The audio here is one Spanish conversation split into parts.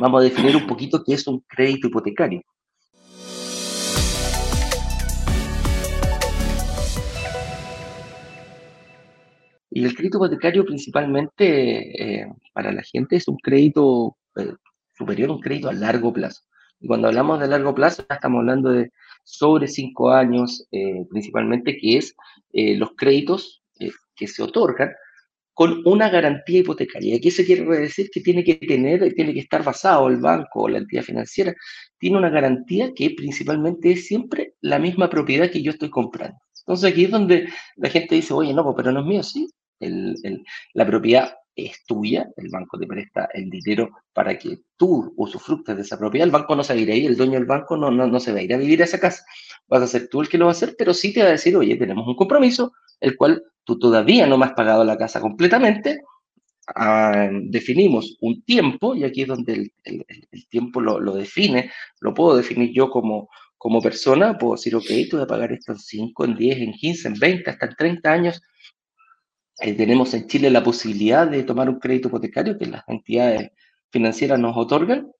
vamos a definir un poquito qué es un crédito hipotecario. Y el crédito hipotecario principalmente eh, para la gente es un crédito eh, superior a un crédito a largo plazo. Y cuando hablamos de largo plazo, estamos hablando de sobre cinco años, eh, principalmente, que es los créditos que se otorgan con una garantía hipotecaria. ¿Y qué se quiere decir? Que tiene que tener, tiene que estar basado el banco o la entidad financiera, tiene una garantía que principalmente es siempre la misma propiedad que yo estoy comprando. Entonces aquí es donde la gente dice, oye, no, pero no es mío, sí, la propiedad es tuya, el banco te presta el dinero para que tú usufructes de esa propiedad, el banco no se va a ir ahí, el dueño del banco no, no, no se va a ir a vivir a esa casa, vas a ser tú el que lo va a hacer, pero sí te va a decir, oye, tenemos un compromiso, el cual tú todavía no me has pagado la casa completamente, ah, definimos un tiempo, y aquí es donde el, tiempo lo, define, lo puedo definir yo como, persona, puedo decir, ok, tú voy a pagar esto en 5, en 10, en 15, en 20, hasta en 30 años, eh, tenemos en Chile la posibilidad de tomar un crédito hipotecario que las entidades financieras nos otorgan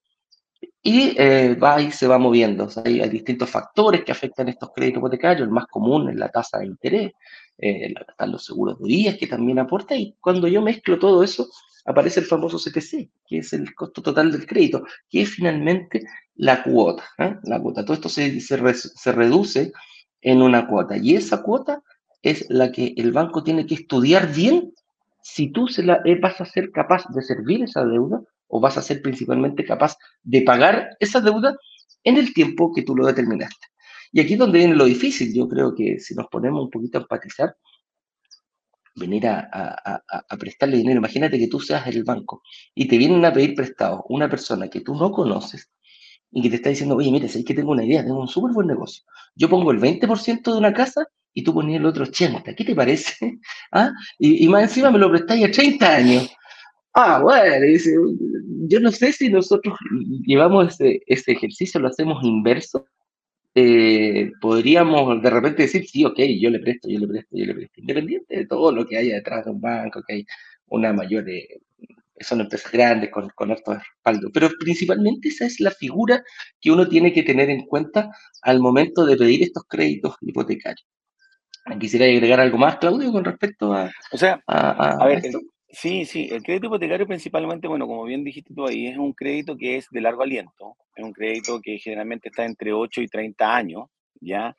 y eh, va y se va moviendo. hay, distintos factores que afectan estos créditos hipotecarios. El más común es la tasa de interés, eh, están los seguros de días que también aporta y cuando yo mezclo todo eso aparece el famoso CTC, que es el costo total del crédito, que es finalmente la cuota. La cuota. Todo esto se, se, se reduce en una cuota y esa cuota es la que el banco tiene que estudiar bien si tú se la, eh, vas a ser capaz de servir esa deuda o vas a ser principalmente capaz de pagar esa deuda en el tiempo que tú lo determinaste. Y aquí es donde viene lo difícil. Yo creo que si nos ponemos un poquito a empatizar, venir a, a, prestarle dinero, imagínate que tú seas el banco y te vienen a pedir prestado una persona que tú no conoces y que te está diciendo, oye, mire, es que tengo una idea, tengo un súper buen negocio. Yo pongo el 20% de una casa y tú ponías el otro 80. ¿Qué te parece? ¿Ah? Y, más encima me lo prestáis a 30 años. Ah, bueno, yo no sé si nosotros llevamos ese, ese ejercicio, lo hacemos inverso. Eh, podríamos de repente decir, sí, ok, yo le presto, yo le presto, yo le presto, independiente de todo lo que haya detrás de un banco, que hay una mayor, eh, son empresas grandes con, con de respaldo, pero principalmente esa es la figura que uno tiene que tener en cuenta al momento de pedir estos créditos hipotecarios. Quisiera agregar algo más, Claudio, con respecto a. O sea, a, ver, sí, sí, el crédito hipotecario principalmente, bueno, como bien dijiste tú ahí, es un crédito que es de largo aliento, es un crédito que generalmente está entre 8 y 30 años, ¿ya?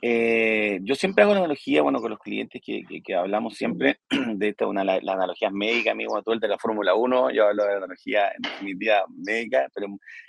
Eh, yo siempre hago una analogía, bueno, con los clientes que, que, hablamos siempre de esta, una, la, analogía médica, amigo, todo el de la Fórmula 1, yo hablo de analogía en definitiva médica, pero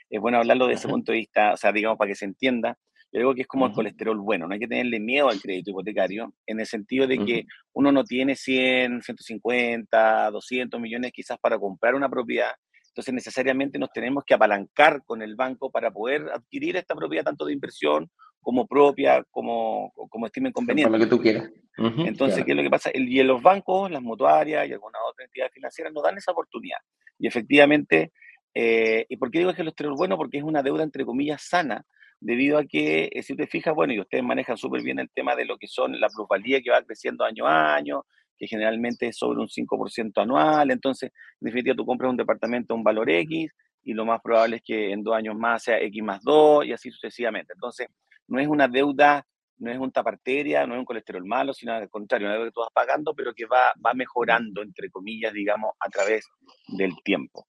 es bueno hablarlo de ese punto de vista, o sea, digamos, para que se entienda. Yo digo que es como el colesterol bueno, no hay que tenerle miedo al crédito hipotecario, en el sentido de que uno no tiene 100, 150, 200 millones quizás para comprar una propiedad, entonces necesariamente nos tenemos que apalancar con el banco para poder adquirir esta propiedad tanto de inversión como propia, como, como estimen conveniente. Como lo que tú quieras. Entonces, ¿qué es lo que pasa? El, y en los bancos, las mutuarias y algunas otras entidades financieras nos dan esa oportunidad. Y efectivamente, eh, ¿y por qué digo que el colesterol bueno? Porque es una deuda, entre comillas, sana, debido a que, eh, si te fijas, bueno, y ustedes manejan súper bien el tema de lo que son la plusvalía que va creciendo año a año, que generalmente es sobre un 5% anual, entonces, en definitiva, tú compras un departamento a un valor X y lo más probable es que en dos años más sea X más 2 y así sucesivamente. Entonces, no es una deuda, no es un taparteria, no es un colesterol malo, sino al contrario, una deuda que tú vas pagando, pero que va, va mejorando, entre comillas, digamos, a través del tiempo.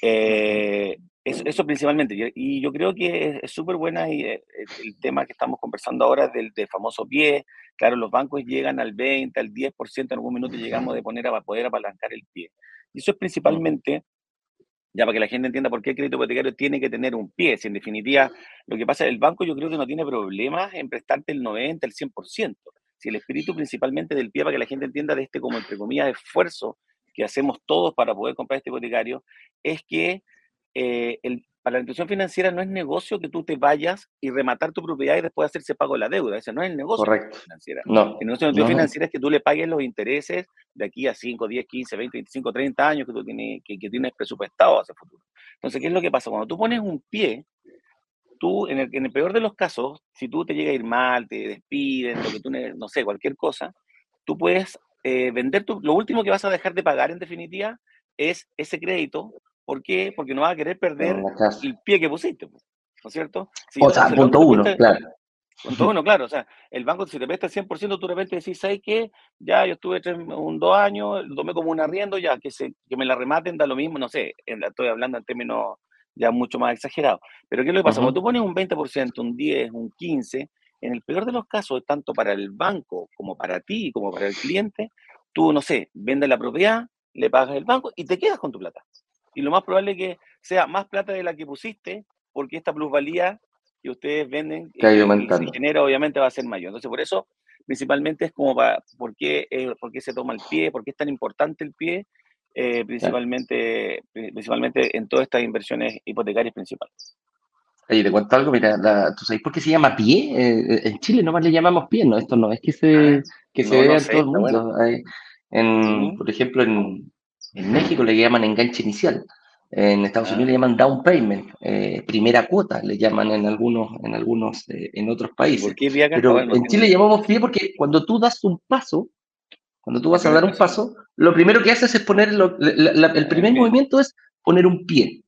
Eh, eso, principalmente. Y yo creo que es súper buena y eh, el tema que estamos conversando ahora del, del, famoso pie. Claro, los bancos llegan al 20, al 10%, en algún minuto llegamos de poner a poder apalancar el pie. Y eso es principalmente, ya para que la gente entienda por qué el crédito hipotecario tiene que tener un pie. Si en definitiva, lo que pasa, el banco yo creo que no tiene problemas en prestarte el 90, el 100%. Si el espíritu principalmente del pie, para que la gente entienda de este como entre comillas esfuerzo que hacemos todos para poder comprar este hipotecario, es que eh, el, para la institución financiera no es negocio que tú te vayas y rematar tu propiedad y después hacerse pago de la deuda. Ese no es el negocio Correcto. financiera. No. El negocio de la financiera es que tú le pagues los intereses de aquí a 5, 10, 15, 20, 25, 30 años que tú tienes, que, tienes presupuestado hacia el futuro. Entonces, ¿qué es lo que pasa? Cuando tú pones un pie, tú, en el, en el peor de los casos, si tú te llega a ir mal, te despiden, lo que tú, no sé, cualquier cosa, tú puedes eh, vender tu, lo último que vas a dejar de pagar en definitiva es ese crédito ¿Por qué? Porque no vas a querer perder el pie que pusiste, ¿no es cierto? o sea, punto uno, claro. Punto uno, claro. O sea, el banco, si te presta el 100%, tú de repente decís, ¿sabes qué? Ya, yo estuve un dos años, lo tomé como un arriendo, ya, que, se, que me la rematen, da lo mismo, no sé, estoy hablando en términos ya mucho más exagerados. Pero ¿qué es lo que pasa? Cuando tú pones un 20%, un 10, un 15%, en el peor de los casos, tanto para el banco como para ti, como para el cliente, tú, no sé, vendes la propiedad, le pagas el banco y te quedas con tu plata. Y lo más probable es que sea más plata de la que pusiste, porque esta plusvalía que ustedes venden que y, y genera obviamente va a ser mayor. Entonces, por eso, principalmente es como para, ¿por qué, eh, por qué se toma el pie? ¿Por qué es tan importante el pie? Eh, principalmente, principalmente en todas estas inversiones hipotecarias principales. Oye, te cuento algo, mira, ¿tú sabes por qué se llama pie? Eh, en Chile nomás le llamamos pie, ¿no? Esto no es que se, ah, que se vea en todo el mundo. en, Por ejemplo, en, en, México le llaman enganche inicial. En Estados Unidos le ah. llaman down payment, eh, primera cuota, le llaman en algunos, en algunos, eh, en otros países. Pero en Chile llamamos pie porque cuando tú das un paso, cuando tú vas a dar un paso, lo primero que haces es poner, el primer movimiento es poner un pie.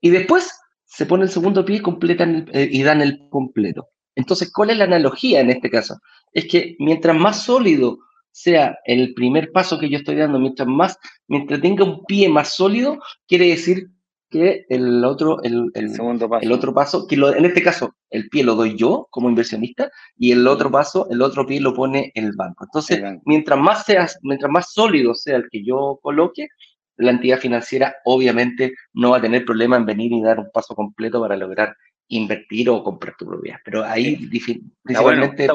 Y después se pone el segundo pie y completan eh, y dan el completo. Entonces, ¿cuál es la analogía en este caso? Es que mientras más sólido sea el primer paso que yo estoy dando, mientras más, mientras tenga un pie más sólido, quiere decir que el otro, el, segundo paso. el otro paso, que en este caso el pie lo doy yo como inversionista y el otro paso, el otro pie lo pone el banco. Entonces, mientras más sea, mientras más sólido sea el que yo coloque, la entidad financiera obviamente no va a tener problema en venir y dar un paso completo para lograr invertir o comprar tu propiedad. Pero ahí, principalmente,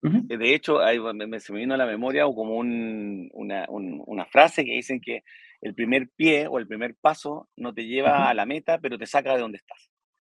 De hecho, ahí me, se me vino a la memoria como una, una, frase que dicen que el primer pie o el primer paso no te lleva a la meta, pero te saca de donde estás.